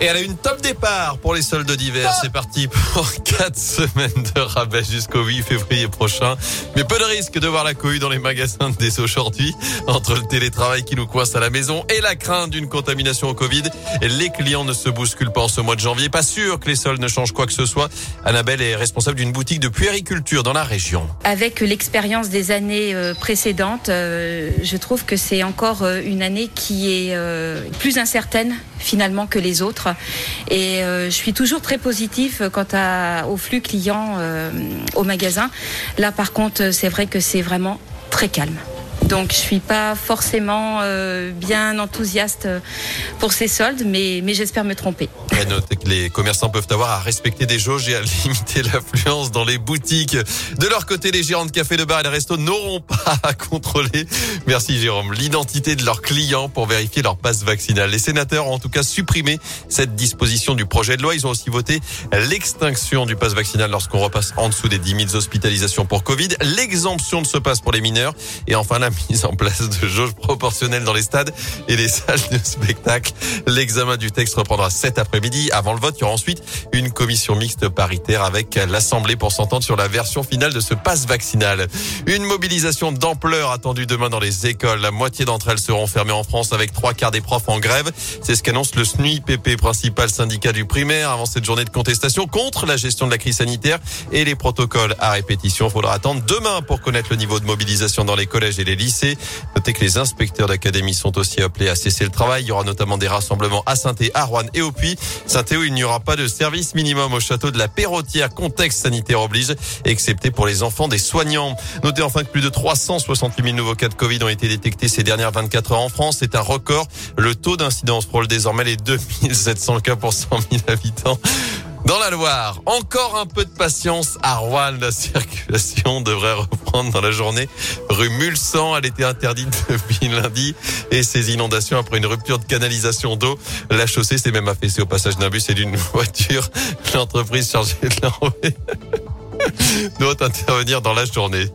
Et elle a une top départ pour les soldes d'hiver. C'est parti pour 4 semaines de rabais jusqu'au 8 février prochain. Mais peu de risque de voir la cohue dans les magasins dès aujourd'hui. Entre le télétravail qui nous coince à la maison et la crainte d'une contamination au Covid, les clients ne se bousculent pas en ce mois de janvier. Pas sûr que les soldes ne changent quoi que ce soit. Annabelle est responsable d'une boutique de puériculture dans la région. Avec l'expérience des années euh, précédentes, euh, je trouve que c'est encore euh, une année qui est plus incertaine finalement que les autres. Et euh, je suis toujours très positif quant à, au flux client euh, au magasin. Là, par contre, c'est vrai que c'est vraiment très calme. Donc je suis pas forcément euh, bien enthousiaste pour ces soldes, mais, mais j'espère me tromper. Notez que les commerçants peuvent avoir à respecter des jauges et à limiter l'affluence dans les boutiques. De leur côté, les gérants de cafés, de bar et de resto n'auront pas à contrôler, merci Jérôme, l'identité de leurs clients pour vérifier leur passe vaccinal. Les sénateurs ont en tout cas supprimé cette disposition du projet de loi. Ils ont aussi voté l'extinction du passe vaccinal lorsqu'on repasse en dessous des 10 000 hospitalisations pour Covid, l'exemption de ce passe pour les mineurs et enfin la mise en place de jauges proportionnelles dans les stades et les salles de spectacle. L'examen du texte reprendra cet après-midi. Avant le vote, il y aura ensuite une commission mixte paritaire avec l'Assemblée pour s'entendre sur la version finale de ce passe vaccinal. Une mobilisation d'ampleur attendue demain dans les écoles. La moitié d'entre elles seront fermées en France avec trois quarts des profs en grève. C'est ce qu'annonce le SNUIPP, principal syndicat du primaire, avant cette journée de contestation contre la gestion de la crise sanitaire et les protocoles à répétition. Il faudra attendre demain pour connaître le niveau de mobilisation dans les collèges et les lycées. Notez que les inspecteurs d'académie sont aussi appelés à cesser le travail. Il y aura notamment des rassemblements à saint à Rouen et au Puy. saint où il n'y aura pas de service minimum au château de la Perrotière. Contexte sanitaire oblige, excepté pour les enfants des soignants. Notez enfin que plus de 368 000 nouveaux cas de Covid ont été détectés ces dernières 24 heures en France. C'est un record. Le taux d'incidence frôle désormais les 2700 cas pour 100 000 habitants. Dans la Loire, encore un peu de patience à Rouen. La circulation devrait reprendre dans la journée. Rue Mulsan, elle était interdite depuis lundi. Et ces inondations après une rupture de canalisation d'eau. La chaussée s'est même affaissée au passage d'un bus et d'une voiture. L'entreprise chargée de l'enlever doit intervenir dans la journée.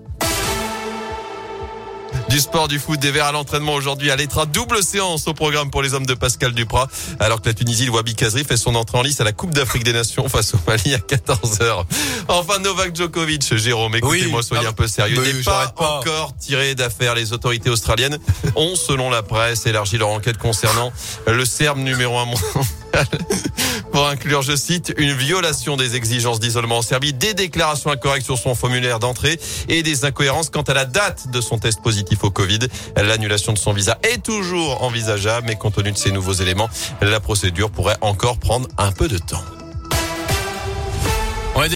Du sport, du foot, des verts à l'entraînement aujourd'hui à l'Etra. Double séance au programme pour les hommes de Pascal Duprat. Alors que la Tunisie, le Wabi Kazri, fait son entrée en lice à la Coupe d'Afrique des Nations face au Mali à 14h. Enfin, Novak Djokovic, Jérôme, écoutez-moi, soyez un peu sérieux. n'est pas, encore tiré d'affaire. Les autorités australiennes ont, selon la presse, élargi leur enquête concernant le Serbe numéro 1 pour inclure, je cite, une violation des exigences d'isolement en Serbie, des déclarations incorrectes sur son formulaire d'entrée et des incohérences quant à la date de son test positif au Covid. L'annulation de son visa est toujours envisageable, mais compte tenu de ces nouveaux éléments, la procédure pourrait encore prendre un peu de temps.